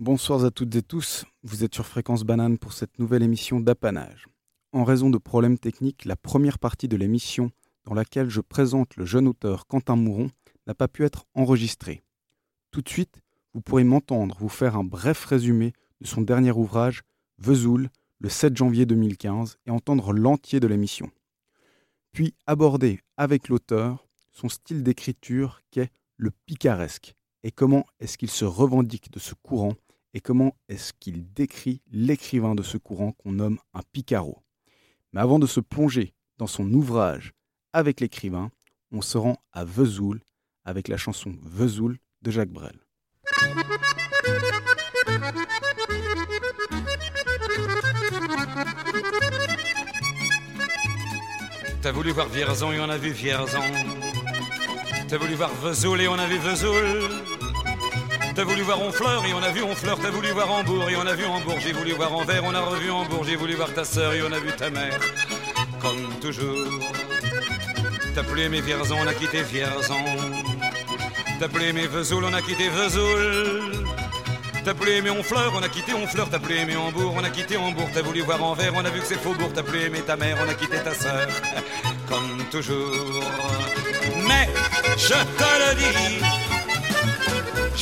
Bonsoir à toutes et tous, vous êtes sur Fréquence Banane pour cette nouvelle émission d'Apanage. En raison de problèmes techniques, la première partie de l'émission, dans laquelle je présente le jeune auteur Quentin Mouron, n'a pas pu être enregistrée. Tout de suite, vous pourrez m'entendre vous faire un bref résumé de son dernier ouvrage, Vesoul, le 7 janvier 2015, et entendre l'entier de l'émission. Puis aborder avec l'auteur son style d'écriture qu'est le picaresque, et comment est-ce qu'il se revendique de ce courant, et comment est-ce qu'il décrit l'écrivain de ce courant qu'on nomme un picaro? Mais avant de se plonger dans son ouvrage avec l'écrivain, on se rend à Vesoul avec la chanson Vesoul de Jacques Brel. T'as voulu voir Vierzon et on a vu Vierzon. T'as voulu voir Vesoul et on a vu Vesoul. T'as voulu voir Honfleur et on a vu Honfleur. T'as voulu voir Hambourg et on a vu Hambourg. J'ai voulu voir Anvers, on a revu Hambourg. J'ai voulu voir ta sœur et on a vu ta mère. Comme toujours. T'as plus aimé Vierzon, on a quitté Vierzon. T'as plus aimé Vesoul, on a quitté Vesoul. T'as plus aimé Honfleur, on a quitté Honfleur. T'as plus aimé Hambourg, on a quitté Hambourg. T'as voulu voir Anvers, on a vu que c'est Faubourg. T'as plus aimé ta mère, on a quitté ta sœur. Comme toujours. Mais je te le dis,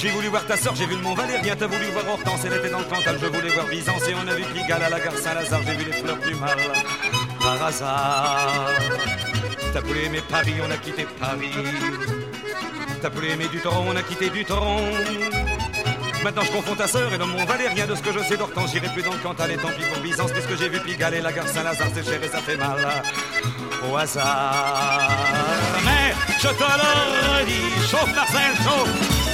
J'ai voulu voir ta sœur, j'ai vu le Mont Valérien, t'as voulu voir Hortense, elle était dans le Cantal, je voulais voir Byzance et on a vu Pigalle à la gare Saint-Lazare, j'ai vu les fleurs du mal par hasard. T'as voulu aimer Paris, on a quitté Paris. T'as voulu aimer du tronc, on a quitté du tronc. Maintenant je confonds ta sœur et le Mont Valérien de ce que je sais d'Hortense, j'irai plus dans le Cantal et tant pis pour Byzance, puisque j'ai vu Pigalle et la gare Saint-Lazare, c'est cher et ça fait mal au hasard. Mais je te le redis, chauffe Marcel, chauffe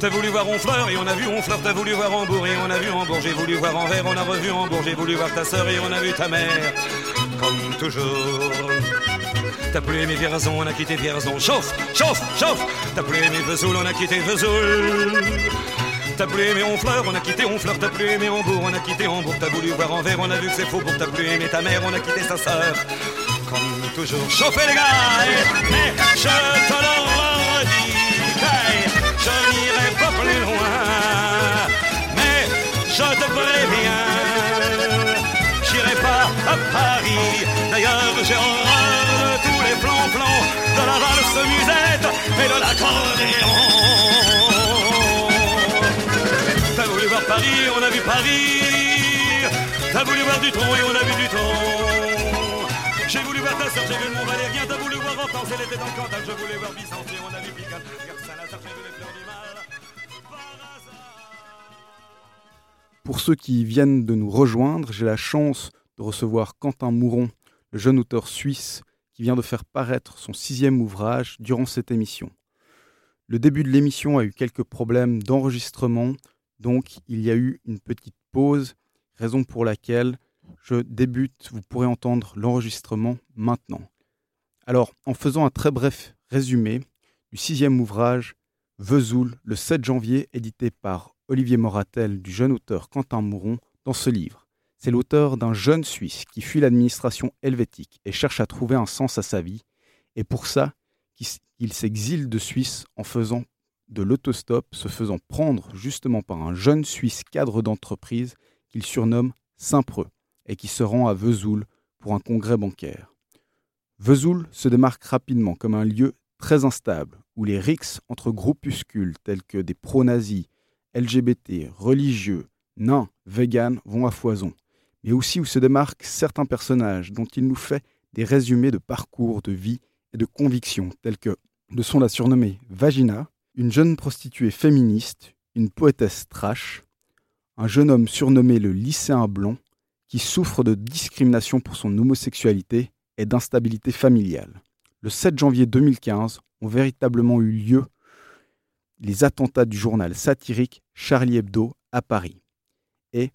T'as voulu voir Honfleur et on a vu Honfleur, t'as voulu voir Hambourg et on a vu Hambourg, j'ai voulu voir Anvers, on a revu Hambourg, j'ai voulu voir ta sœur et on a vu ta mère, comme toujours. T'as plus aimé Vierzon, on a quitté Vierzon, chauffe, chauffe, chauffe, t'as plus aimé Vesoul, on a quitté Vesoul. T'as plus aimé Honfleur, on a quitté Honfleur, t'as plus aimé Hambourg, on a quitté Hambourg, t'as voulu voir Anvers, on a vu que c'est faux pour t'as plus aimé ta mère, on a quitté sa sœur, comme toujours. Chauffez les gars, mais je te le redis, je te préviens, j'irai pas à Paris. D'ailleurs, j'ai horreur de tous les plans-plans, de la valse musette et de l'accordéon. T'as voulu voir Paris, on a vu Paris. T'as voulu voir du tronc et on a vu du tronc. J'ai voulu voir ta sœur, j'ai vu le Mont Valérien. T'as voulu voir Hortense, elle était dans le Cantal. Je voulais voir Byzance et on a vu Pigalle. Pour ceux qui viennent de nous rejoindre, j'ai la chance de recevoir Quentin Mouron, le jeune auteur suisse qui vient de faire paraître son sixième ouvrage durant cette émission. Le début de l'émission a eu quelques problèmes d'enregistrement, donc il y a eu une petite pause, raison pour laquelle je débute, vous pourrez entendre l'enregistrement maintenant. Alors, en faisant un très bref résumé du sixième ouvrage, Vesoul, le 7 janvier, édité par Olivier Moratel du jeune auteur Quentin Mouron dans ce livre. C'est l'auteur d'un jeune Suisse qui fuit l'administration helvétique et cherche à trouver un sens à sa vie, et pour ça, il s'exile de Suisse en faisant de l'autostop, se faisant prendre justement par un jeune Suisse cadre d'entreprise qu'il surnomme Saint-Preux et qui se rend à Vesoul pour un congrès bancaire. Vesoul se démarque rapidement comme un lieu très instable où les rixes entre groupuscules tels que des pro-nazis, LGBT, religieux, nains, véganes vont à foison, mais aussi où se démarquent certains personnages dont il nous fait des résumés de parcours, de vie et de convictions tels que de son la surnommée Vagina, une jeune prostituée féministe, une poétesse trash, un jeune homme surnommé le lycéen blanc, qui souffre de discrimination pour son homosexualité et d'instabilité familiale. Le 7 janvier 2015 ont véritablement eu lieu les attentats du journal satirique Charlie Hebdo à Paris, et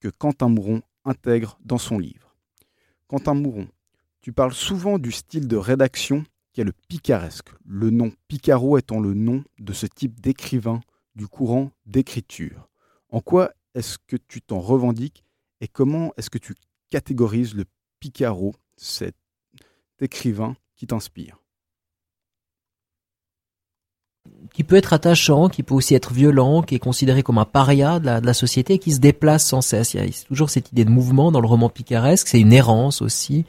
que Quentin Mouron intègre dans son livre. Quentin Mouron, tu parles souvent du style de rédaction qui est le picaresque, le nom Picaro étant le nom de ce type d'écrivain du courant d'écriture. En quoi est-ce que tu t'en revendiques et comment est-ce que tu catégorises le Picaro, cet écrivain qui t'inspire? Qui peut être attachant, qui peut aussi être violent, qui est considéré comme un paria de la, société, qui se déplace sans cesse. Il y a toujours cette idée de mouvement dans le roman picaresque, c'est une errance aussi.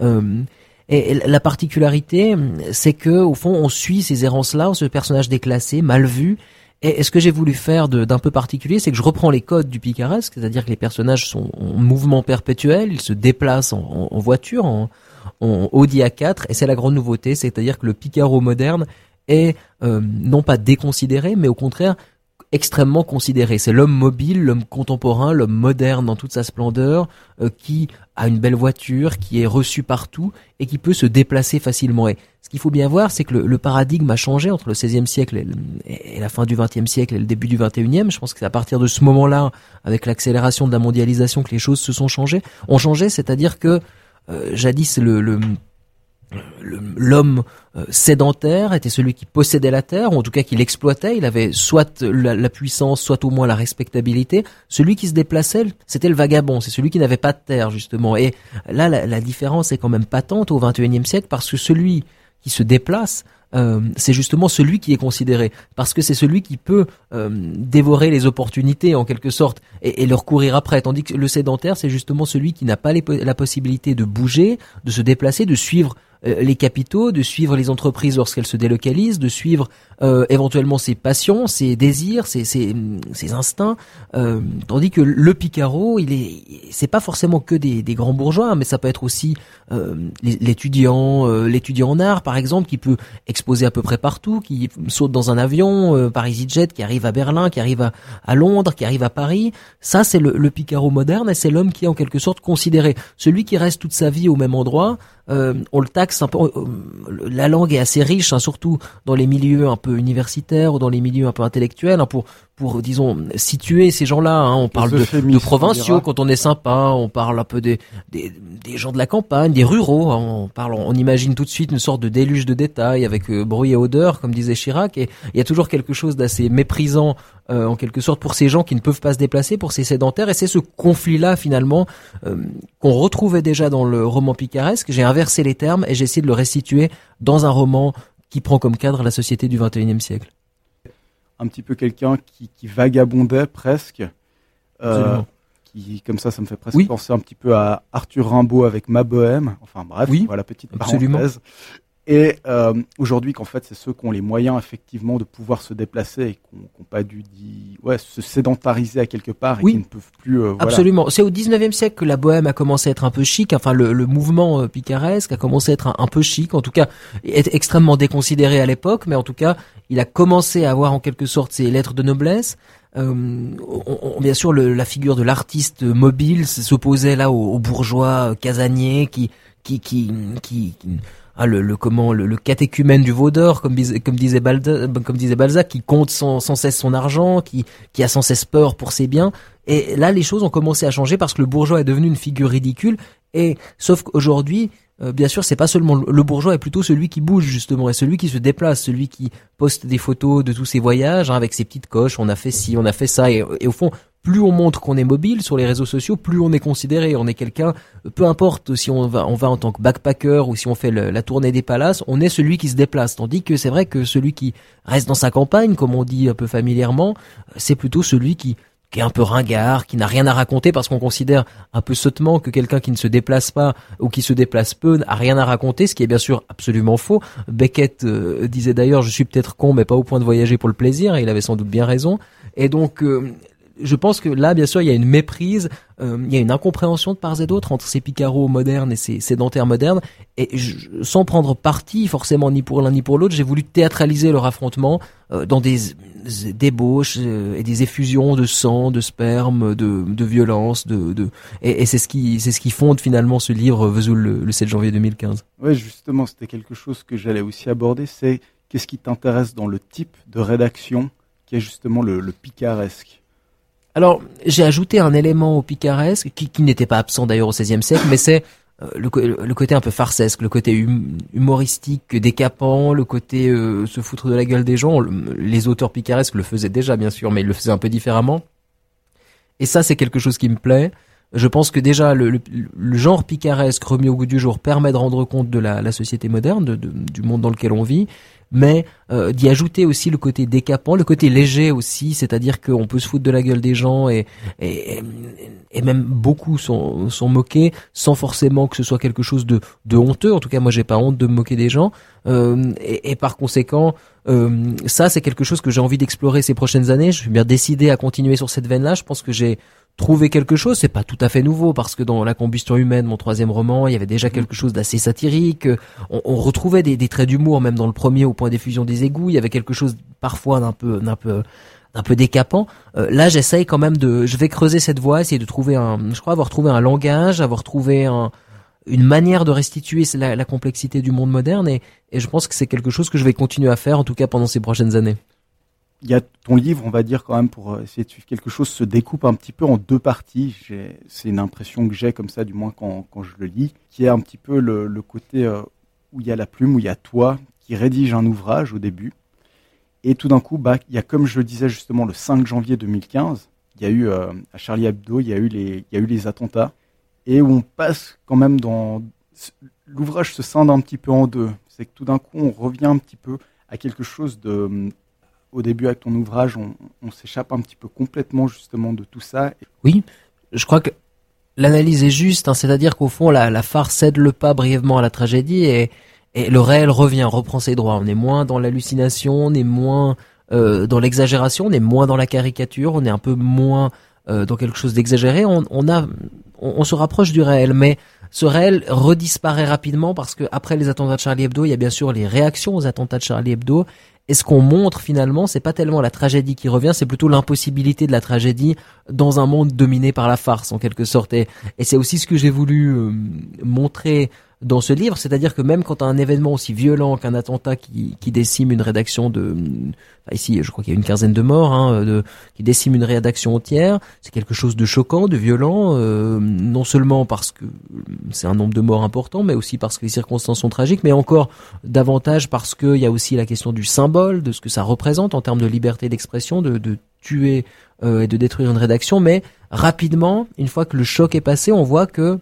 Euh, et la particularité, c'est que au fond, on suit ces errances-là, ce personnage déclassé, mal vu. Et, ce que j'ai voulu faire d'un peu particulier, c'est que je reprends les codes du picaresque, c'est-à-dire que les personnages sont en mouvement perpétuel, ils se déplacent en, voiture, en, en Audi A4, et c'est la grande nouveauté, c'est-à-dire que le Picaro moderne est euh, non pas déconsidéré, mais au contraire extrêmement considéré. C'est l'homme mobile, l'homme contemporain, l'homme moderne dans toute sa splendeur, euh, qui a une belle voiture, qui est reçu partout et qui peut se déplacer facilement. Et ce qu'il faut bien voir, c'est que le, paradigme a changé entre le XVIe siècle et, la fin du XXe siècle et le début du XXIe. Je pense que c'est à partir de ce moment-là, avec l'accélération de la mondialisation, que les choses se sont changées. Ont changé, c'est-à-dire que euh, jadis le, le l'homme euh, sédentaire était celui qui possédait la terre, ou en tout cas qui l'exploitait, il avait soit la, puissance, soit au moins la respectabilité. Celui qui se déplaçait, c'était le vagabond, c'est celui qui n'avait pas de terre, justement. Et là, la, différence est quand même patente au XXIe siècle, parce que celui qui se déplace, euh, c'est justement celui qui est considéré, parce que c'est celui qui peut euh, dévorer les opportunités en quelque sorte et, leur courir après, tandis que le sédentaire, c'est justement celui qui n'a pas la possibilité de bouger, de se déplacer, de suivre les capitaux, de suivre les entreprises lorsqu'elles se délocalisent, de suivre euh, éventuellement ses passions, ses désirs, ses, ses, instincts, euh, tandis que le Picaro, il est, c'est pas forcément que des, des, grands bourgeois, mais ça peut être aussi l'étudiant, l'étudiant en art par exemple, qui peut exposer à peu près partout, qui saute dans un avion par EasyJet, qui arrive à Berlin, qui arrive à, à Londres, qui arrive à Paris. Ça, c'est le, le Picaro moderne, et c'est l'homme qui est en quelque sorte considéré, celui qui reste toute sa vie au même endroit. Euh, on le taxe peu. Euh, la langue est assez riche, hein, surtout dans les milieux un peu universitaires ou dans les milieux un peu intellectuels, hein, pour disons situer ces gens-là. Hein. On parle de, provinciaux quand on est sympa, on parle un peu des, des, gens de la campagne, des ruraux. On parle, on imagine tout de suite une sorte de déluge de détails avec euh, bruit et odeur, comme disait Chirac. Et il y a toujours quelque chose d'assez méprisant euh, en quelque sorte pour ces gens qui ne peuvent pas se déplacer, pour ces sédentaires. Et c'est ce conflit-là finalement euh, qu'on retrouvait déjà dans le roman picaresque. J'ai inversé les termes et j'ai essayé de le restituer dans un roman qui prend comme cadre la société du XXIe siècle un petit peu quelqu'un qui, vagabondait presque. Euh, qui, comme ça, ça me fait presque penser un petit peu à Arthur Rimbaud avec Ma Bohème. Enfin bref, oui, voilà, petite absolument. parenthèse. Et euh, aujourd'hui, qu'en fait, c'est ceux qui ont les moyens effectivement de pouvoir se déplacer et qui n'ont pas dû ouais, se sédentariser à quelque part et qui ne peuvent plus. Euh, Absolument. C'est au 19e siècle que la bohème a commencé à être un peu chic. Enfin, le, le mouvement euh, picaresque a commencé à être un, peu chic. En tout cas, est extrêmement déconsidéré à l'époque, mais en tout cas, il a commencé à avoir en quelque sorte ses lettres de noblesse. Euh, on, bien sûr, le, la figure de l'artiste mobile s'opposait là aux, bourgeois casaniers qui qui, qui, qui ah, le, le, comment le, le, catéchumène du veau d'or, comme, disait comme disait Balzac, qui compte sans, sans cesse son argent, qui, qui a sans cesse peur pour ses biens. Et là, les choses ont commencé à changer parce que le bourgeois est devenu une figure ridicule. Et sauf qu'aujourd'hui, euh, bien sûr, c'est pas seulement le bourgeois, est plutôt celui qui bouge justement, et celui qui se déplace, celui qui poste des photos de tous ses voyages hein, avec ses petites coches. On a fait ci, on a fait ça, et au fond, plus on montre qu'on est mobile sur les réseaux sociaux, plus on est considéré. On est quelqu'un, peu importe si on va, on va en tant que backpacker ou si on fait la tournée des palaces, on est celui qui se déplace. Tandis que c'est vrai que celui qui reste dans sa campagne, comme on dit un peu familièrement, c'est plutôt celui qui, qui est un peu ringard, qui n'a rien à raconter parce qu'on considère un peu sottement que quelqu'un qui ne se déplace pas ou qui se déplace peu n'a rien à raconter, ce qui est bien sûr absolument faux. Beckett euh, disait d'ailleurs, je suis peut-être con, mais pas au point de voyager pour le plaisir, et il avait sans doute bien raison. Et donc, euh, je pense que là, bien sûr, il y a une méprise, euh, il y a une incompréhension de part et d'autre entre ces picaros modernes et ces sédentaires modernes. Et sans prendre parti forcément ni pour l'un ni pour l'autre, j'ai voulu théâtraliser leur affrontement euh, dans des, débauches et des effusions de sang, de sperme, de, violence, de, de et, c'est ce qui c'est ce qui fonde finalement ce livre Vesoul le, le 7 janvier 2015. Oui, justement, c'était quelque chose que j'allais aussi aborder. C'est qu'est-ce qui t'intéresse dans le type de rédaction qui est justement le, picaresque? Alors, j'ai ajouté un élément au picaresque qui, n'était pas absent d'ailleurs au XVIe siècle, mais c'est euh, le, côté un peu farcesque, le côté hum, humoristique, décapant, le côté euh, se foutre de la gueule des gens. les auteurs picaresques le faisaient déjà, bien sûr, mais ils le faisaient un peu différemment. Et ça, c'est quelque chose qui me plaît. Je pense que déjà le, genre picaresque remis au goût du jour permet de rendre compte de la, société moderne, du monde dans lequel on vit, mais euh, d'y ajouter aussi le côté décapant, le côté léger aussi, c'est-à-dire qu'on peut se foutre de la gueule des gens et, et, et même beaucoup sont, sont moqués sans forcément que ce soit quelque chose de, de honteux. En tout cas, moi, j'ai pas honte de me moquer des gens. Euh, et, et, par conséquent, euh, ça, c'est quelque chose que j'ai envie d'explorer ces prochaines années. Je suis bien décidé à continuer sur cette veine-là. Je pense que j'ai trouver quelque chose, c'est pas tout à fait nouveau parce que dans La combustion humaine, mon troisième roman, il y avait déjà quelque chose d'assez satirique. On, on retrouvait des, des traits d'humour même dans le premier au point d'effusion des égouts. Il y avait quelque chose parfois d'un peu, d'un peu, d'un peu décapant. Euh, là, j'essaye quand même de, je vais creuser cette voie, essayer de trouver un, je crois avoir trouvé un langage, avoir trouvé un, une manière de restituer la, la complexité du monde moderne et, et je pense que c'est quelque chose que je vais continuer à faire en tout cas pendant ces prochaines années il y a ton livre, on va dire quand même pour euh, essayer de suivre quelque chose, se découpe un petit peu en deux parties. C'est une impression que j'ai comme ça, du moins quand, quand, je le lis, qui est un petit peu le, le côté euh, où il y a la plume, où il y a toi qui rédige un ouvrage au début. Et tout d'un coup, bah, il y a comme je le disais justement le 5 janvier 2015, il y a eu euh, à Charlie Hebdo, il y a eu les, il y a eu les attentats, et où on passe quand même dans l'ouvrage se scinde un petit peu en deux. C'est que tout d'un coup, on revient un petit peu à quelque chose de au début avec ton ouvrage, on, s'échappe un petit peu complètement justement de tout ça. Oui, je crois que l'analyse est juste, hein, c'est-à-dire qu'au fond, la, farce cède le pas brièvement à la tragédie et, le réel revient, reprend ses droits. On est moins dans l'hallucination, on est moins euh, dans l'exagération, on est moins dans la caricature, on est un peu moins euh, dans quelque chose d'exagéré. On, on, se rapproche du réel, mais ce réel redisparaît rapidement parce que après les attentats de Charlie Hebdo, il y a bien sûr les réactions aux attentats de Charlie Hebdo et ce qu'on montre finalement, c'est pas tellement la tragédie qui revient, c'est plutôt l'impossibilité de la tragédie dans un monde dominé par la farce en quelque sorte. Et, c'est aussi ce que j'ai voulu euh, montrer dans ce livre, c'est-à-dire que même quand un événement aussi violent qu'un attentat qui, qui, décime une rédaction de, ici je crois qu'il y a une quinzaine de morts, hein, de, qui décime une rédaction entière, c'est quelque chose de choquant, de violent, euh, non seulement parce que c'est un nombre de morts important, mais aussi parce que les circonstances sont tragiques, mais encore davantage parce qu'il y a aussi la question du symbole, de ce que ça représente en termes de liberté d'expression, de, de tuer euh, et de détruire une rédaction, mais rapidement, une fois que le choc est passé, on voit que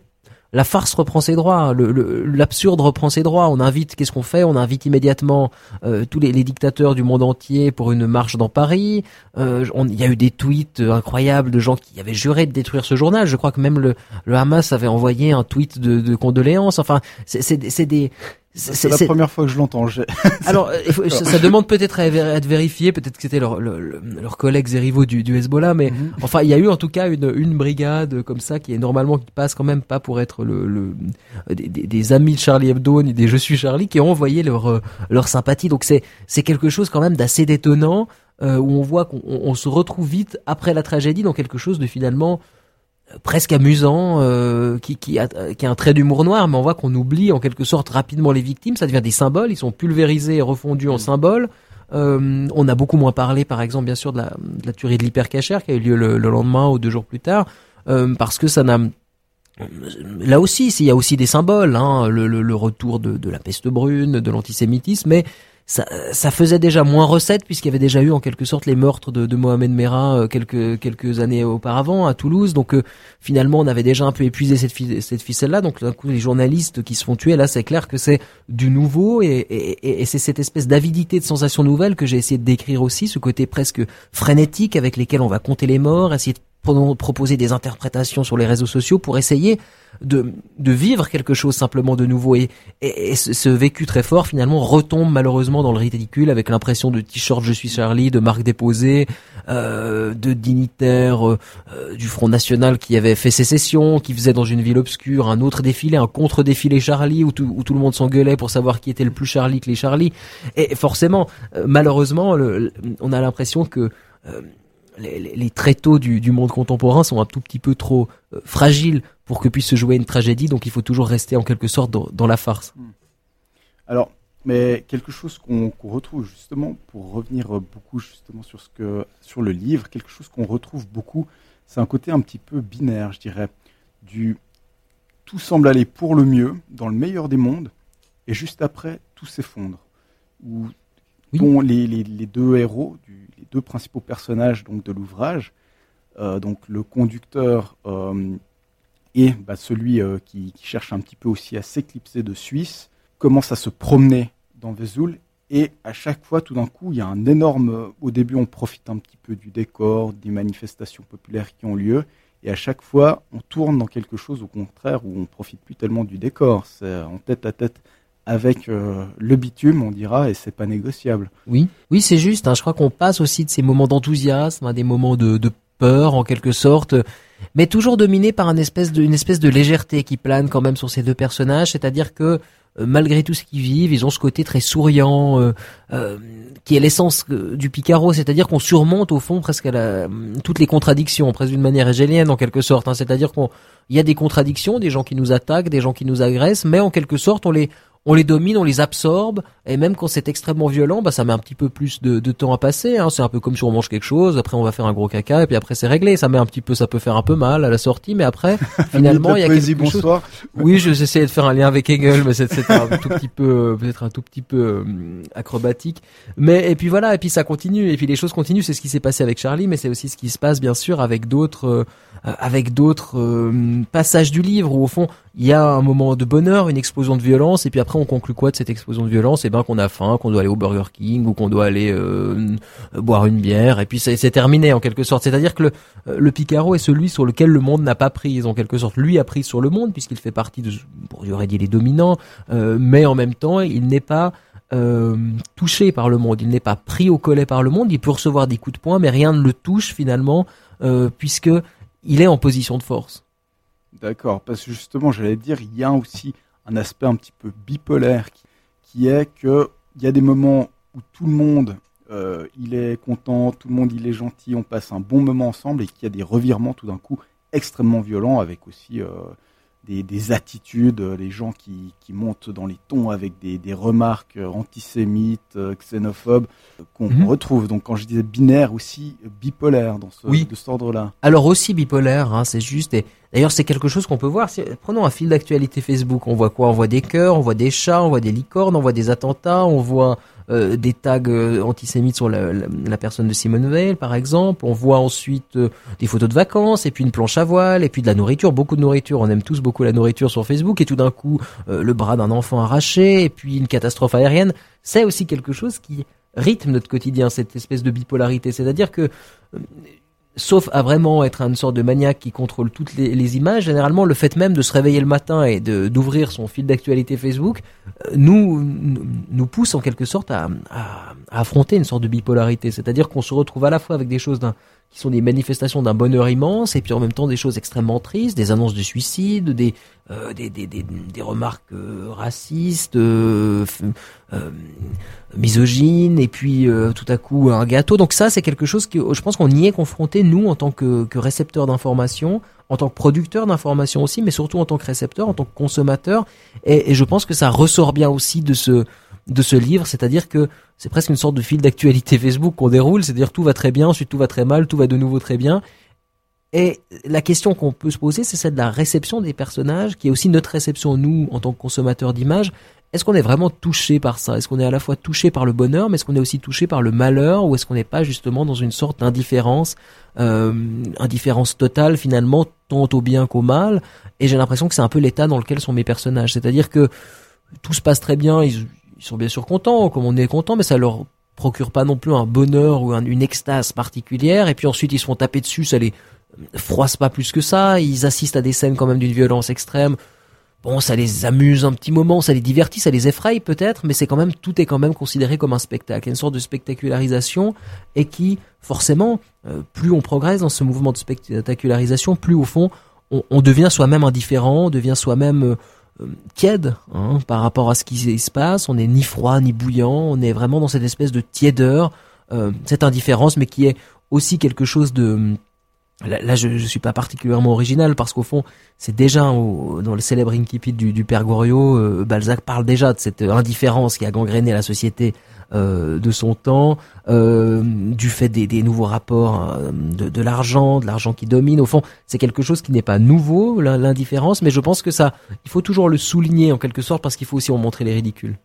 la farce reprend ses droits, l'absurde reprend ses droits. On invite, qu'est-ce qu'on fait? On invite immédiatement euh, tous les, dictateurs du monde entier pour une marche dans Paris. Euh, il y a eu des tweets incroyables de gens qui avaient juré de détruire ce journal. Je crois que même le, Hamas avait envoyé un tweet de, de condoléances. Enfin, c'est des c'est la première fois que je l'entends. Alors, ça, demande peut-être à être vérifié, peut-être que c'était leurs leur, collègues et rivaux du, du Hezbollah, mais mhm. enfin, il y a eu en tout cas une, une brigade comme ça qui est normalement qui passe quand même pas pour être le, le des, des, amis de Charlie Hebdo ni des Je suis Charlie qui ont envoyé leur leur sympathie. Donc c'est c'est quelque chose quand même d'assez détonnant euh, où on voit qu'on se retrouve vite après la tragédie dans quelque chose de finalement presque amusant, euh, qui, qui, a, qui a un trait d'humour noir, mais on voit qu'on oublie en quelque sorte rapidement les victimes, ça devient des symboles, ils sont pulvérisés et refondus en mm. symboles. Euh, on a beaucoup moins parlé, par exemple, bien sûr, de la, de la tuerie de l'hypercachère qui a eu lieu le, lendemain ou deux jours plus tard, euh, parce que ça n'a Là aussi, il y a aussi des symboles, hein, le, le, le, retour de, de la peste brune, de l'antisémitisme, mais ça, ça, faisait déjà moins recette puisqu'il y avait déjà eu en quelque sorte les meurtres de, de Mohamed Merah euh, quelques quelques années auparavant à Toulouse. Donc euh, finalement, on avait déjà un peu épuisé cette, cette ficelle-là. Donc d'un coup, les journalistes qui se font tuer, là, c'est clair que c'est du nouveau et, et, et c'est cette espèce d'avidité de sensations nouvelles que j'ai essayé de décrire aussi, ce côté presque frénétique avec lesquels on va compter les morts, essayer de proposer des interprétations sur les réseaux sociaux pour essayer de, de vivre quelque chose simplement de nouveau. Et, et, ce, vécu très fort, finalement, retombe malheureusement dans le ridicule avec l'impression de t-shirt Je suis Charlie, de marque déposée, euh, de dignitaires euh, euh, du Front National qui avait fait sécession, qui faisait dans une ville obscure un autre défilé, un contre-défilé Charlie, où tout, où tout le monde s'engueulait pour savoir qui était le plus Charlie que les Charlie. Et forcément, euh, malheureusement, le, on a l'impression que les, les, tréteaux du, monde contemporain sont un tout petit peu trop euh, fragiles pour que puisse se jouer une tragédie, donc il faut toujours rester en quelque sorte dans, la farce. Hmm. Alors, mais quelque chose qu'on retrouve justement, pour revenir beaucoup justement sur, ce que, sur le livre, quelque chose qu'on retrouve beaucoup, c'est un côté un petit peu binaire, je dirais, du tout semble aller pour le mieux, dans le meilleur des mondes, et juste après, tout s'effondre. Ou les, deux héros, les deux principaux personnages donc, de l'ouvrage, euh, donc le conducteur euh, et bah, celui euh, qui, qui, cherche un petit peu aussi à s'éclipser de Suisse, commencent à se promener dans Vesoul et à chaque fois, tout d'un coup, il y a un énorme. Au début, on profite un petit peu du décor, des manifestations populaires qui ont lieu. Et à chaque fois, on tourne dans quelque chose au contraire où on profite plus tellement du décor. C'est en tête à tête avec euh, le bitume, on dira, et c'est pas négociable. Oui, oui, c'est juste. Hein, je crois qu'on passe aussi de ces moments d'enthousiasme à des moments de, de, peur, en quelque sorte, mais toujours dominé par une espèce de, une espèce de légèreté qui plane quand même sur ces deux personnages. C'est-à-dire que euh, malgré tout ce qu'ils vivent, ils ont ce côté très souriant, euh, euh qui est l'essence du Picaro, c'est-à-dire qu'on surmonte au fond presque à la, toutes les contradictions, presque d'une manière hégélienne en quelque sorte. Hein, c'est-à-dire qu'on il y a des contradictions, des gens qui nous attaquent, des gens qui nous agressent, mais en quelque sorte on les on les domine, on les absorbe, et même quand c'est extrêmement violent, bah ça met un petit peu plus de, de temps à passer. Hein. C'est un peu comme si on mange quelque chose, après on va faire un gros caca, et puis après c'est réglé. Ça met un petit peu, ça peut faire un peu mal à la sortie, mais après finalement il y a quelque bonsoir. chose. Oui, j'essayais de faire un lien avec Hegel, mais c'était un tout petit peu, peut-être un tout petit peu euh, acrobatique. Mais et puis voilà, et puis ça continue, et puis les choses continuent. C'est ce qui s'est passé avec Charlie, mais c'est aussi ce qui se passe bien sûr avec d'autres, euh, avec d'autres euh, passages du livre où au fond il y a un moment de bonheur, une explosion de violence, et puis après on conclut quoi de cette explosion de violence? Eh ben qu'on a faim, qu'on doit aller au Burger King ou qu'on doit aller euh, boire une bière, et puis c'est terminé en quelque sorte. C'est-à-dire que le, le, Picaro est celui sur lequel le monde n'a pas pris, en quelque sorte. Lui a pris sur le monde puisqu'il fait partie de, bon, j'aurais dit les dominants, euh, mais en même temps il n'est pas euh, touché par le monde, il n'est pas pris au collet par le monde, il peut recevoir des coups de poing, mais rien ne le touche finalement, euh, puisque il est en position de force. D'accord, parce que justement, j'allais dire, il y a aussi un aspect un petit peu bipolaire qui, est que il y a des moments où tout le monde euh, il est content, tout le monde il est gentil, on passe un bon moment ensemble et qu'il y a des revirements tout d'un coup extrêmement violents avec aussi euh, des, des, attitudes, euh, les gens qui, qui, montent dans les tons avec des, des remarques euh, antisémites, euh, xénophobes, qu'on mhm. retrouve. Donc quand je disais binaire aussi, bipolaire dans ce, oui. de cet ordre-là. Alors aussi bipolaire, hein, c'est juste. Et d'ailleurs c'est quelque chose qu'on peut voir. Prenons un fil d'actualité Facebook. On voit quoi? On voit des cœurs, on voit des chats, on voit des licornes, on voit des attentats, on voit euh, des tags euh, antisémites sur la, personne de Simone Veil, par exemple. On voit ensuite euh, des photos de vacances, et puis une planche à voile, et puis de la nourriture, beaucoup de nourriture. On aime tous beaucoup la nourriture sur Facebook, et tout d'un coup, le bras d'un enfant arraché, et puis une catastrophe aérienne. C'est aussi quelque chose qui rythme notre quotidien, cette espèce de bipolarité. C'est-à-dire que sauf à vraiment être une sorte de maniaque qui contrôle toutes les, images, généralement le fait même de se réveiller le matin et d'ouvrir son fil d'actualité Facebook euh, nous nous pousse en quelque sorte à, à, à affronter une sorte de bipolarité, c'est-à-dire qu'on se retrouve à la fois avec des choses d'un qui sont des manifestations d'un bonheur immense, et puis en même temps des choses extrêmement tristes, des annonces de suicide, des, euh, des, des, des, des, remarques euh, racistes, euh, euh, misogynes, et puis tout à coup un gâteau. Donc ça, c'est quelque chose que je pense qu'on y est confronté, nous, en tant que, que récepteurs d'informations, en tant que producteurs d'informations aussi, mais surtout en tant que récepteurs, en tant que consommateurs, et, et je pense que ça ressort bien aussi de ce de ce livre, c'est-à-dire que c'est presque une sorte de fil d'actualité Facebook qu'on déroule, c'est-à-dire tout va très bien, ensuite tout va très mal, tout va de nouveau très bien. Et la question qu'on peut se poser, c'est celle de la réception des personnages, qui est aussi notre réception, nous, en tant que consommateurs d'images. Est-ce qu'on est vraiment touché par ça? Est-ce qu'on est à la fois touché par le bonheur, mais est-ce qu'on est aussi touché par le malheur, ou est-ce qu'on n'est pas justement dans une sorte d'indifférence, euh, indifférence totale finalement, tant au bien qu'au mal? Et j'ai l'impression que c'est un peu l'état dans lequel sont mes personnages. C'est-à-dire que tout se passe très bien, ils, ils sont bien sûr contents, comme on est content, mais ça leur procure pas non plus un bonheur ou une extase particulière. Et puis ensuite, ils se font taper dessus, ça les froissent pas plus que ça. Ils assistent à des scènes quand même d'une violence extrême. Bon, ça les amuse un petit moment, ça les divertit, ça les effraie peut-être, mais c'est quand même tout est quand même considéré comme un spectacle, une sorte de spectacularisation et qui forcément, euh, plus on progresse dans ce mouvement de spectacularisation, plus au fond on, devient soi-même indifférent, on devient soi-même euh, tiède hein, par rapport à ce qui se passe. On n'est ni froid ni bouillant, on est vraiment dans cette espèce de tiédeur, cette indifférence, mais qui est aussi quelque chose de Là, je, je suis pas particulièrement original parce qu'au fond, c'est déjà dans le célèbre Incipit du, du Père Goriot, euh, Balzac parle déjà de cette indifférence qui a gangréné la société euh, de son temps, euh, du fait des, des nouveaux rapports de, de l'argent, de l'argent qui domine. Au fond, c'est quelque chose qui n'est pas nouveau, l'indifférence, mais je pense que ça, il faut toujours le souligner en quelque sorte parce qu'il faut aussi en montrer les ridicules.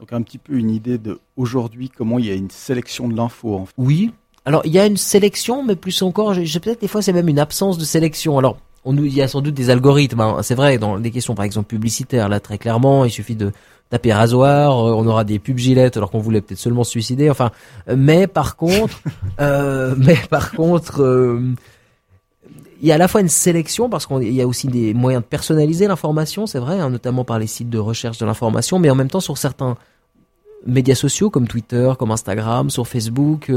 Donc un petit peu une idée de aujourd'hui comment il y a une sélection de l'info. En fait. Oui, alors, il y a une sélection, mais plus encore, j'ai peut-être des fois c'est même une absence de sélection. Alors, on, il y a sans doute des algorithmes. Hein. C'est vrai, dans des questions par exemple publicitaires, là très clairement, il suffit de taper rasoir, euh, on aura des pubs gilettes alors qu'on voulait peut-être seulement se suicider. Enfin, euh, mais par contre, euh, mais par contre. Euh, il y a à la fois une sélection parce qu'il y a aussi des moyens de personnaliser l'information, c'est vrai, hein, notamment par les sites de recherche de l'information, mais en même temps sur certains médias sociaux comme Twitter, comme Instagram, sur Facebook,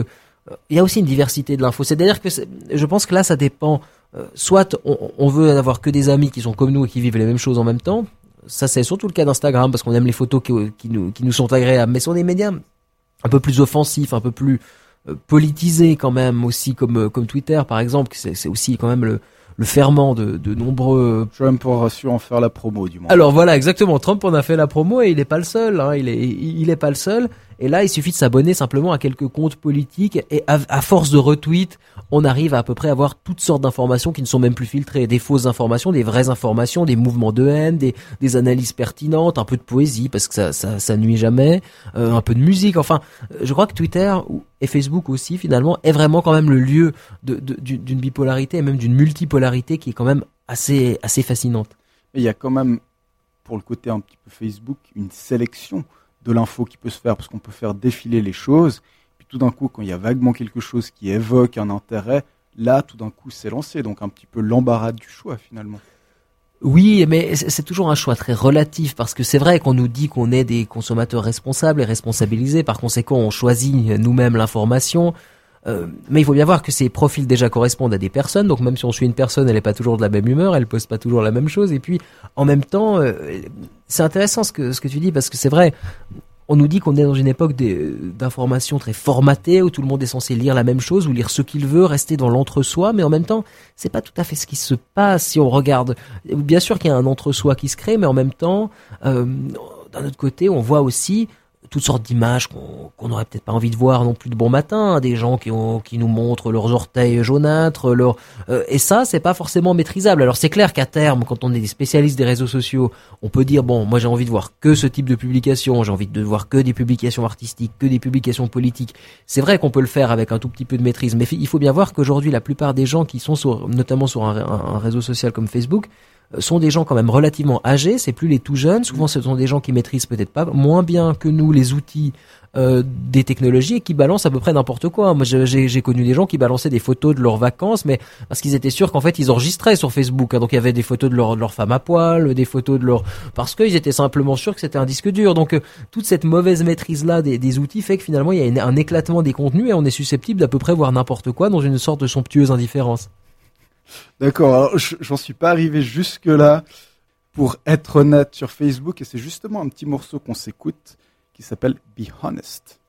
il y a aussi une diversité de l'info. C'est-à-dire que je pense que là, ça dépend. Euh, soit on, veut avoir que des amis qui sont comme nous et qui vivent les mêmes choses en même temps. Ça, c'est surtout le cas d'Instagram parce qu'on aime les photos qui, nous, qui nous sont agréables. Mais sur des médias un peu plus offensifs, un peu plus euh, politisés quand même aussi, comme, euh, comme Twitter par exemple, c'est aussi quand même le, le ferment de, de nombreux. Trump aura su en faire la promo du moins. Alors voilà, exactement. Trump en a fait la promo et il n'est pas le seul. Hein. Il est, il est pas le seul. Et là, il suffit de s'abonner simplement à quelques comptes politiques et à, force de retweets, on arrive à à peu près avoir toutes sortes d'informations qui ne sont même plus filtrées, des fausses informations, des vraies informations, des mouvements de haine, des, analyses pertinentes, un peu de poésie parce que ça, ça, ça nuit jamais, euh, un peu de musique. Enfin, je crois que Twitter et Facebook aussi finalement est vraiment quand même le lieu d'une bipolarité et même d'une multipolarité qui est quand même assez assez fascinante. il y a quand même pour le côté un petit peu Facebook une sélection de l'info qui peut se faire, parce qu'on peut faire défiler les choses. Puis tout d'un coup, quand il y a vaguement quelque chose qui évoque un intérêt, là, tout d'un coup, c'est lancé. Donc un petit peu l'embarras du choix, finalement. Oui, mais c'est toujours un choix très relatif parce que c'est vrai qu'on nous dit qu'on est des consommateurs responsables et responsabilisés. Par conséquent, on choisit nous-mêmes l'information. Euh, mais il faut bien voir que ces profils déjà correspondent à des personnes. Donc même si on suit une personne, elle n'est pas toujours de la même humeur, elle pose pas toujours la même chose. Et puis en même temps, euh, c'est intéressant ce que ce que tu dis parce que c'est vrai. On nous dit qu'on est dans une époque d'information très formatée où tout le monde est censé lire la même chose ou lire ce qu'il veut, rester dans l'entre-soi, mais en même temps, c'est pas tout à fait ce qui se passe si on regarde. Bien sûr qu'il y a un entre-soi qui se crée, mais en même temps, euh, d'un autre côté, on voit aussi toutes sortes d'images qu'on n'aurait peut-être pas envie de voir non plus de bon matin, hein, des gens qui, ont, qui nous montrent leurs orteils jaunâtres, leur, euh, et ça c'est pas forcément maîtrisable. Alors c'est clair qu'à terme, quand on est des spécialistes des réseaux sociaux, on peut dire bon, moi j'ai envie de voir que ce type de publication, j'ai envie de voir que des publications artistiques, que des publications politiques. C'est vrai qu'on peut le faire avec un tout petit peu de maîtrise, mais il faut bien voir qu'aujourd'hui la plupart des gens qui sont sur, notamment sur un réseau social comme Facebook, sont des gens quand même relativement âgés, c'est plus les tout jeunes, souvent ce sont des gens qui maîtrisent peut-être pas moins bien que nous les outils euh, des technologies et qui balancent à peu près n'importe quoi. Moi j'ai connu des gens qui balançaient des photos de leurs vacances, mais parce qu'ils étaient sûrs qu'en fait ils enregistraient sur Facebook, hein. donc il y avait des photos de leur, de leur femme à poil, des photos de leur... parce qu'ils étaient simplement sûrs que c'était un disque dur. Donc euh, toute cette mauvaise maîtrise-là des, des, outils fait que finalement il y a un éclatement des contenus et on est susceptible d'à peu près voir n'importe quoi dans une sorte de somptueuse indifférence. D'accord, j'en suis pas arrivé jusque-là pour être honnête sur Facebook et c'est justement un petit morceau qu'on s'écoute qui s'appelle Be Honest.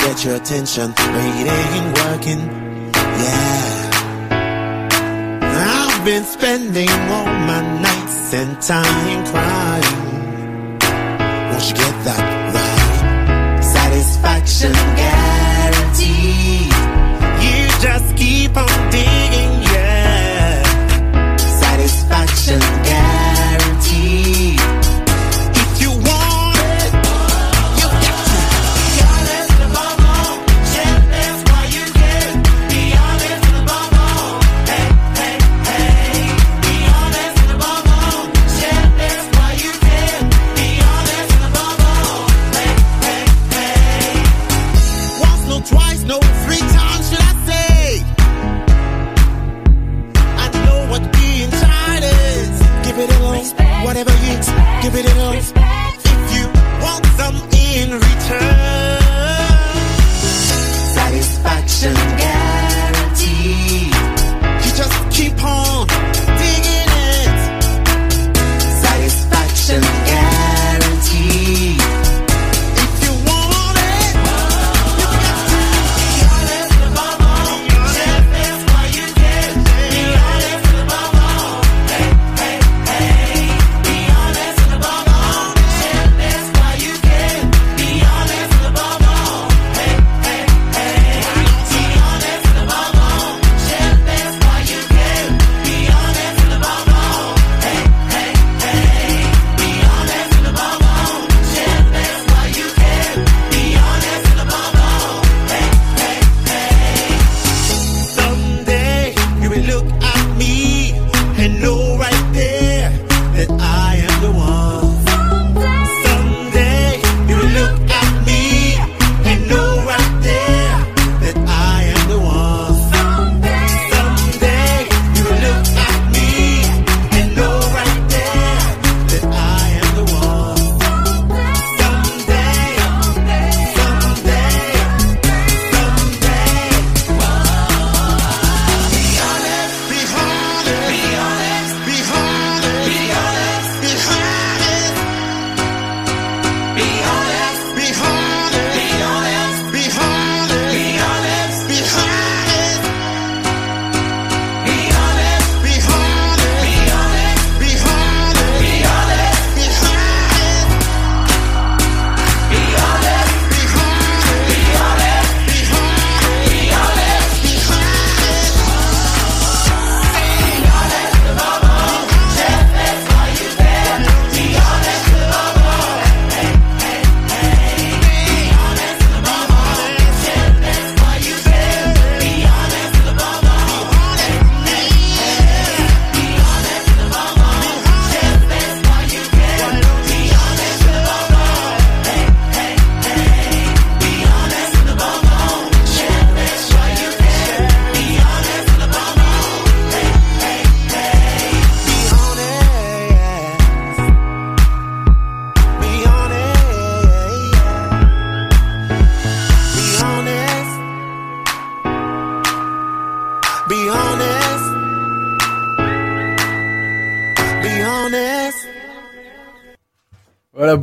Get your attention, ain't working. Yeah. I've been spending all my nights and time crying. Won't you get that right? Satisfaction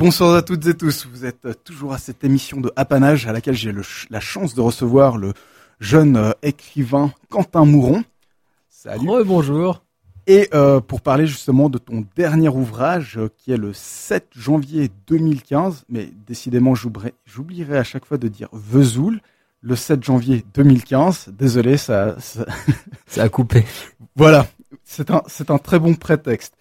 bonsoir à toutes et tous. Vous êtes euh, toujours à cette émission de Apanage à laquelle j'ai la chance de recevoir le jeune euh, écrivain Quentin Mouron. Salut. bonjour. Et euh, pour parler justement de ton dernier ouvrage qui est le 7 janvier 2015, mais décidément j'oublierai à chaque fois de dire Vesoul, le 7 janvier 2015. Désolé, ça, ça... ça a coupé. voilà, c'est un, c'est un très bon prétexte.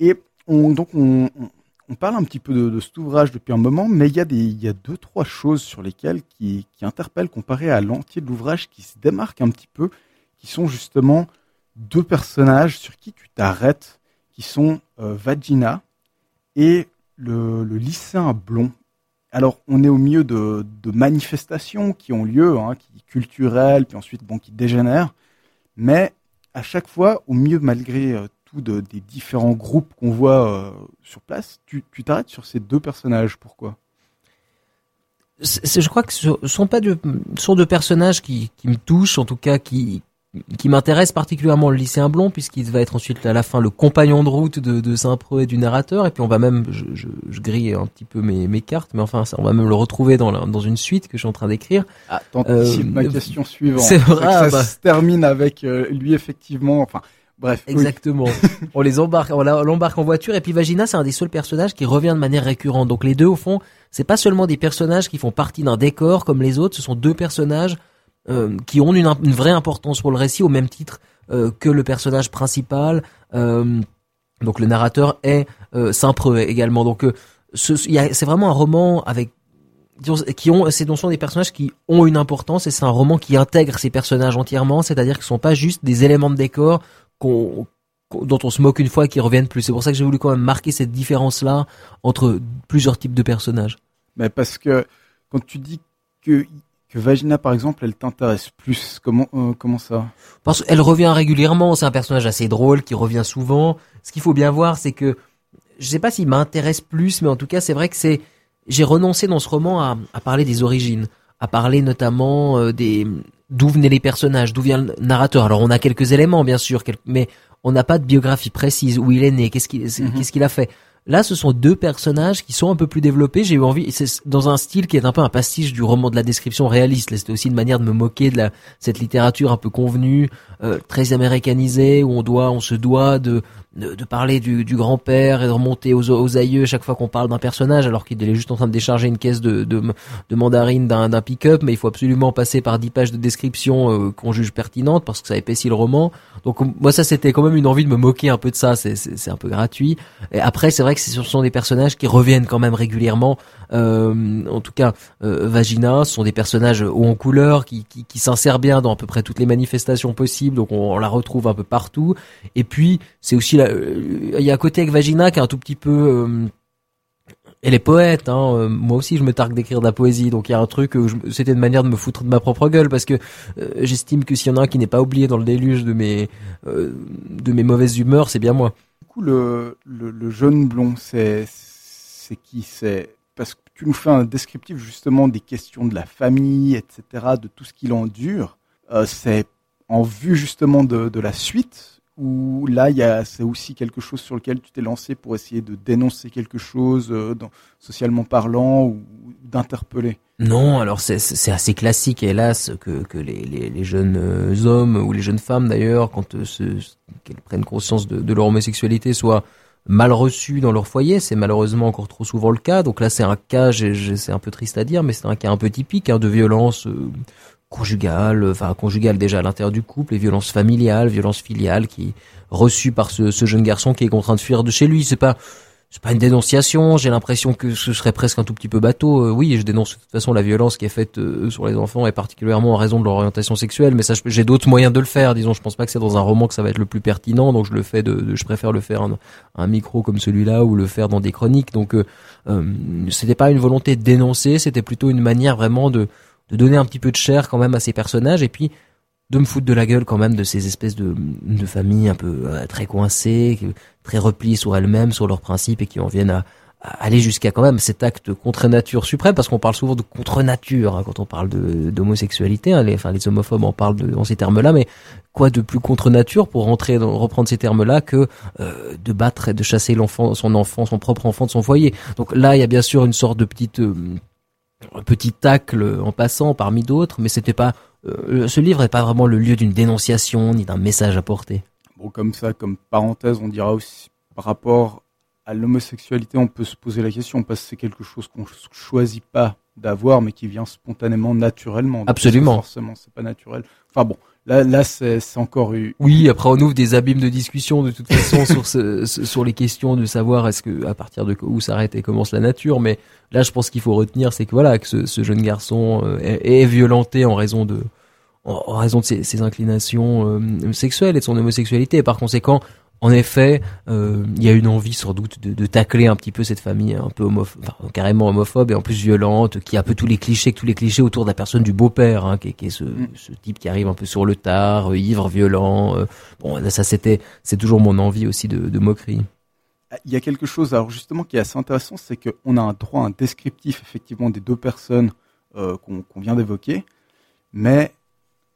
Et on, donc on, on parle un petit peu de, cet ouvrage depuis un moment, mais il y, a deux, trois choses sur lesquelles qui, interpellent comparé à l'entier de l'ouvrage qui se démarquent un petit peu, qui sont justement deux personnages sur qui tu t'arrêtes, qui sont euh, Vagina et le, lycéen blond. Alors, on est au milieu de, manifestations qui ont lieu, hein, qui culturelles, puis ensuite bon, qui dégénèrent, mais à chaque fois, au mieux, malgré euh, de, des différents groupes qu'on voit euh, sur place, tu t'arrêtes sur ces deux personnages. Pourquoi? Je crois que ce sont pas de, sont deux personnages qui, qui me touchent, en tout cas qui, qui m'intéresse particulièrement le lycéen blond puisqu'il va être ensuite à la fin le compagnon de route de, de Saint-Preux et du narrateur et puis on va même je, je, je, grille un petit peu mes, mes cartes mais enfin on va même le retrouver dans, la, dans une suite que je suis en train d'écrire. Ah, euh, ma question suivante. C'est vrai. ça bah. se termine avec euh, lui effectivement enfin Bref. Exactement. on les embarque, on l'embarque en voiture et puis Vagina, c'est un des seuls personnages qui revient de manière récurrente. Donc les deux, au fond, c'est pas seulement des personnages qui font partie d'un décor comme les autres, ce sont deux personnages euh, qui ont une, une, vraie importance pour le récit au même titre euh, que le personnage principal. Euh, donc le narrateur est Saint-Preux également. Donc c'est vraiment un roman avec qui ont, ces sont des personnages qui ont une importance et c'est un roman qui intègre ces personnages entièrement, c'est-à-dire qu'ils sont pas juste des éléments de décor dont on se moque une fois et qui reviennent plus. C'est pour ça que j'ai voulu quand même marquer cette différence-là entre plusieurs types de personnages. Mais parce que quand tu dis que que Vagina par exemple, elle t'intéresse plus. Comment euh, comment ça? Parce qu'elle revient régulièrement. C'est un personnage assez drôle qui revient souvent. Ce qu'il faut bien voir, c'est que je sais pas s'il m'intéresse plus, mais en tout cas, c'est vrai que c'est j'ai renoncé dans ce roman à, à, parler des origines, à parler notamment euh, des d'où venaient les personnages, d'où vient le narrateur. Alors on a quelques éléments bien sûr, mais on n'a pas de biographie précise où il est né, qu'est-ce qu'il mhm. qu'est-ce qu'il a fait. Là, ce sont deux personnages qui sont un peu plus développés. J'ai eu envie, c'est dans un style qui est un peu un pastiche du roman de la description réaliste. C'était aussi une manière de me moquer de la, cette littérature un peu convenue, euh, très américanisée, où on doit, on se doit de de, parler du, du grand-père et de remonter aux, aux aïeux chaque fois qu'on parle d'un personnage alors qu'il est juste en train de décharger une caisse de, de, de mandarine d'un pick-up mais il faut absolument passer par dix pages de description euh, qu'on juge pertinentes parce que ça épaissit le roman. Donc moi ça c'était quand même une envie de me moquer un peu de ça. C'est un peu gratuit. Et après c'est vrai que ce sont des personnages qui reviennent quand même régulièrement en tout cas euh, Vagina ce sont des personnages haut en couleur qui, qui, qui s'insèrent bien dans à peu près toutes les manifestations possibles donc on, on la retrouve un peu partout et puis c'est aussi euh, il y a un côté avec Vagina qui est un tout petit peu euh, elle est poète, hein. Euh, moi aussi je me targue d'écrire de la poésie, donc il y a un truc, c'était une manière de me foutre de ma propre gueule parce que j'estime que s'il y en a un qui n'est pas oublié dans le déluge de mes de mes mauvaises humeurs, c'est bien moi. Du coup, le, le, jeune blond, c'est c'est qui? C'est parce que tu nous fais un descriptif justement des questions de la famille, etc., de tout ce qu'il endure. c'est en vue justement de, la suite ou là, c'est aussi quelque chose sur lequel tu t'es lancé pour essayer de dénoncer quelque chose, euh, socialement parlant, ou d'interpeller? Non, alors c'est assez classique, hélas, que, que les, les, jeunes euh, hommes, ou les jeunes femmes d'ailleurs, quand euh, qu'elles prennent conscience de, leur homosexualité, soient mal reçus dans leur foyer. C'est malheureusement encore trop souvent le cas. Donc là, c'est un cas, c'est un peu triste à dire, mais c'est un cas un peu typique hein, de violence conjugale, enfin conjugale déjà à l'intérieur du couple, les violences familiales, violences filiales qui reçues par ce, ce, jeune garçon qui est contraint de fuir de chez lui. C'est pas c'est pas une dénonciation. J'ai l'impression que ce serait presque un tout petit peu bateau. Euh, oui, je dénonce de toute façon la violence qui est faite euh, sur les enfants et particulièrement en raison de leur orientation sexuelle. Mais ça, j'ai d'autres moyens de le faire. Disons, je pense pas que c'est dans un roman que ça va être le plus pertinent. Donc je le fais de, je préfère le faire un, un micro comme celui-là ou le faire dans des chroniques. Donc euh, euh c'était pas une volonté de dénoncer. C'était plutôt une manière vraiment de de donner un petit peu de chair quand même à ces personnages et puis de me foutre de la gueule quand même de ces espèces de, de familles un peu euh, très coincées, très repliées sur elles-mêmes, sur leurs principes et qui en viennent à, aller jusqu'à quand même cet acte contre nature suprême parce qu'on parle souvent de contre nature hein, quand on parle d'homosexualité hein, les enfin les homophobes en parlent de, dans ces termes-là mais quoi de plus contre nature pour rentrer reprendre ces termes-là que euh, de battre et de chasser l'enfant son enfant son propre enfant de son foyer? Donc là il y a bien sûr une sorte de petite euh, petit tacle en passant parmi d'autres, mais c'était pas euh, ce livre n'est pas vraiment le lieu d'une dénonciation ni d'un message à porter. Bon, comme ça, comme parenthèse, on dira aussi par rapport à l'homosexualité, on peut se poser la question parce que c'est quelque chose qu'on choisit pas d'avoir, mais qui vient spontanément, naturellement. Absolument. Forcément, c'est pas naturel. Enfin bon, Là, c'est encore eu. Oui, après on ouvre des abîmes de discussion de toute façon sur, sur les questions de savoir est-ce que à partir de où s'arrête et commence la nature. Mais là, je pense qu'il faut retenir, c'est que voilà, que ce, jeune garçon euh, est, violenté en raison de en raison de ses, ses inclinations euh, sexuelles et de son homosexualité. Et par conséquent, en effet, euh, il y a une envie sans doute de, de, tacler un petit peu cette famille un peu homophobe, enfin, carrément homophobe et en plus violente, qui a un peu tous les clichés, tous les clichés autour de la personne du beau-père, hein, qui, qui, est ce, mm. ce, type qui arrive un peu sur le tard, euh, ivre, violent. Euh, bon, ça c'était, c'est toujours mon envie aussi de, de, moquerie. Il y a quelque chose, alors justement, qui est assez intéressant, c'est qu'on a un droit à un descriptif effectivement des deux personnes euh, qu'on vient d'évoquer, mais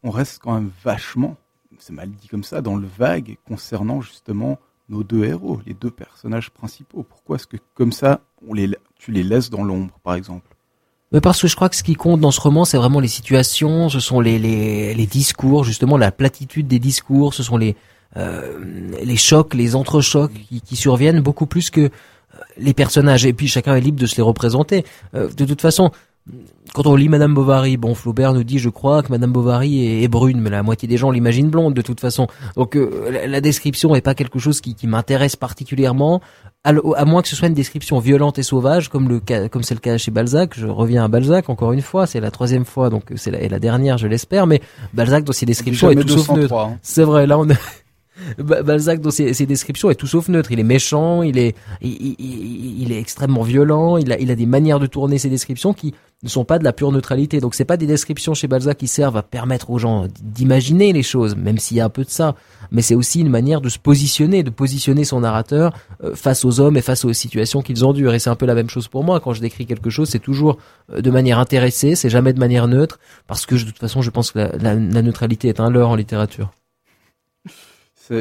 on reste quand même vachement c'est mal dit comme ça, dans le vague concernant justement nos deux héros, les deux personnages principaux. Pourquoi est-ce que comme ça, on les, tu les laisses dans l'ombre, par exemple? Mais parce que je crois que ce qui compte dans ce roman, c'est vraiment les situations, ce sont les, les, les, discours, justement la platitude des discours, ce sont les, euh, les chocs, les entrechocs qui, qui surviennent beaucoup plus que euh, les personnages. Et puis chacun est libre de se les représenter. Euh, de toute façon, quand on lit Madame Bovary, bon, Flaubert nous dit, je crois, que Madame Bovary est, brune, mais la moitié des gens l'imagine blonde de toute façon. Donc euh, la, description n'est pas quelque chose qui, m'intéresse particulièrement, à, moins que ce soit une description violente et sauvage, comme le comme c'est le cas chez Balzac. Je reviens à Balzac encore une fois, c'est la troisième fois, donc c'est la, la dernière, je l'espère. Mais Balzac dans ses descriptions est tout sauf neutre. Hein. C'est vrai, là on. Balzac dans ses, descriptions est tout sauf neutre. Il est méchant, il est, il, est extrêmement violent. Il a, il a des manières de tourner ses descriptions qui ne sont pas de la pure neutralité. Donc c'est pas des descriptions chez Balzac qui servent à permettre aux gens d'imaginer les choses, même s'il y a un peu de ça. Mais c'est aussi une manière de se positionner, de positionner son narrateur euh, face aux hommes et face aux situations qu'ils endurent. Et c'est un peu la même chose pour moi. Quand je décris quelque chose, c'est toujours euh, de manière intéressée, c'est jamais de manière neutre, parce que de toute façon, je pense que la, la neutralité est un leurre en littérature.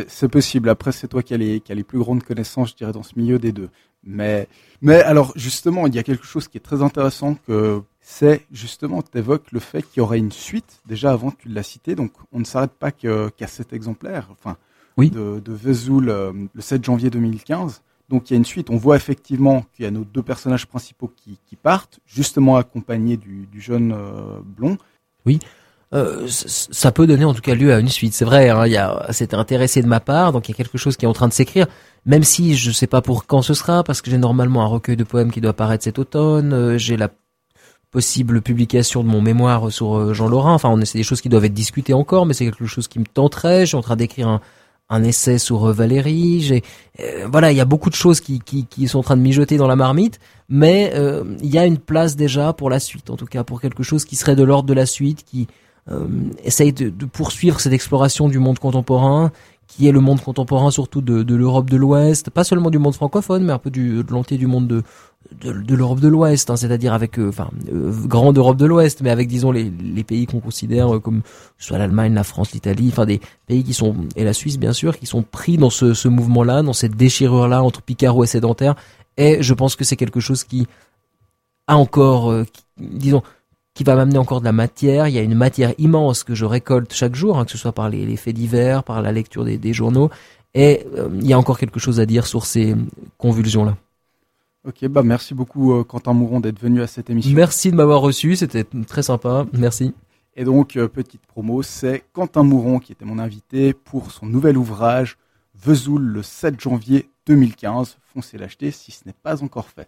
C'est possible. Après, c'est toi qui as, les, qui as les plus grandes connaissances, je dirais, dans ce milieu des deux. Mais, mais alors, justement, il y a quelque chose qui est très intéressant que c'est justement, tu évoques le fait qu'il y aurait une suite. Déjà, avant, tu l'as cité, donc on ne s'arrête pas qu'à cet exemplaire, enfin, oui. de, de Vesoul euh, le 7 janvier 2015. Donc il y a une suite. On voit effectivement qu'il y a nos deux personnages principaux qui, qui partent, justement accompagnés du, du jeune euh, blond. Oui. Euh, ça peut donner en tout cas lieu à une suite. C'est vrai, hein, c'était intéressé de ma part, donc il y a quelque chose qui est en train de s'écrire. Même si je ne sais pas pour quand ce sera, parce que j'ai normalement un recueil de poèmes qui doit apparaître cet automne. Euh, j'ai la possible publication de mon mémoire sur euh, Jean Lorrain. Enfin, c'est des choses qui doivent être discutées encore, mais c'est quelque chose qui me tenterait. Je suis en train d'écrire un, un essai sur Valérie. J'ai, voilà, il y a beaucoup de choses qui, qui, qui, sont en train de mijoter dans la marmite, mais il y a une place déjà pour la suite, en tout cas pour quelque chose qui serait de l'ordre de la suite, qui euh, essaye de, de, poursuivre cette exploration du monde contemporain, qui est le monde contemporain surtout de, l'Europe de l'Ouest, pas seulement du monde francophone, mais un peu du, de l'entier du monde de, de, l'Europe de l'Ouest, hein, c'est-à-dire avec, euh, enfin, euh, grande Europe de l'Ouest, mais avec, disons, les, les pays qu'on considère comme soit l'Allemagne, la France, l'Italie, enfin des pays qui sont, et la Suisse bien sûr, qui sont pris dans ce, ce mouvement-là, dans cette déchirure-là entre Picaro et sédentaire, et je pense que c'est quelque chose qui a encore, disons, qui va m'amener encore de la matière. Il y a une matière immense que je récolte chaque jour, hein, que ce soit par les, faits divers, par la lecture des, journaux. Et euh, il y a encore quelque chose à dire sur ces convulsions-là. Ok, bah merci beaucoup euh, Quentin Mouron d'être venu à cette émission. Merci de m'avoir reçu, c'était très sympa. Merci. Et donc, euh, petite promo, c'est Quentin Mouron qui était mon invité pour son nouvel ouvrage Vesoul le 7 janvier 2015. Foncez l'acheter si ce n'est pas encore fait.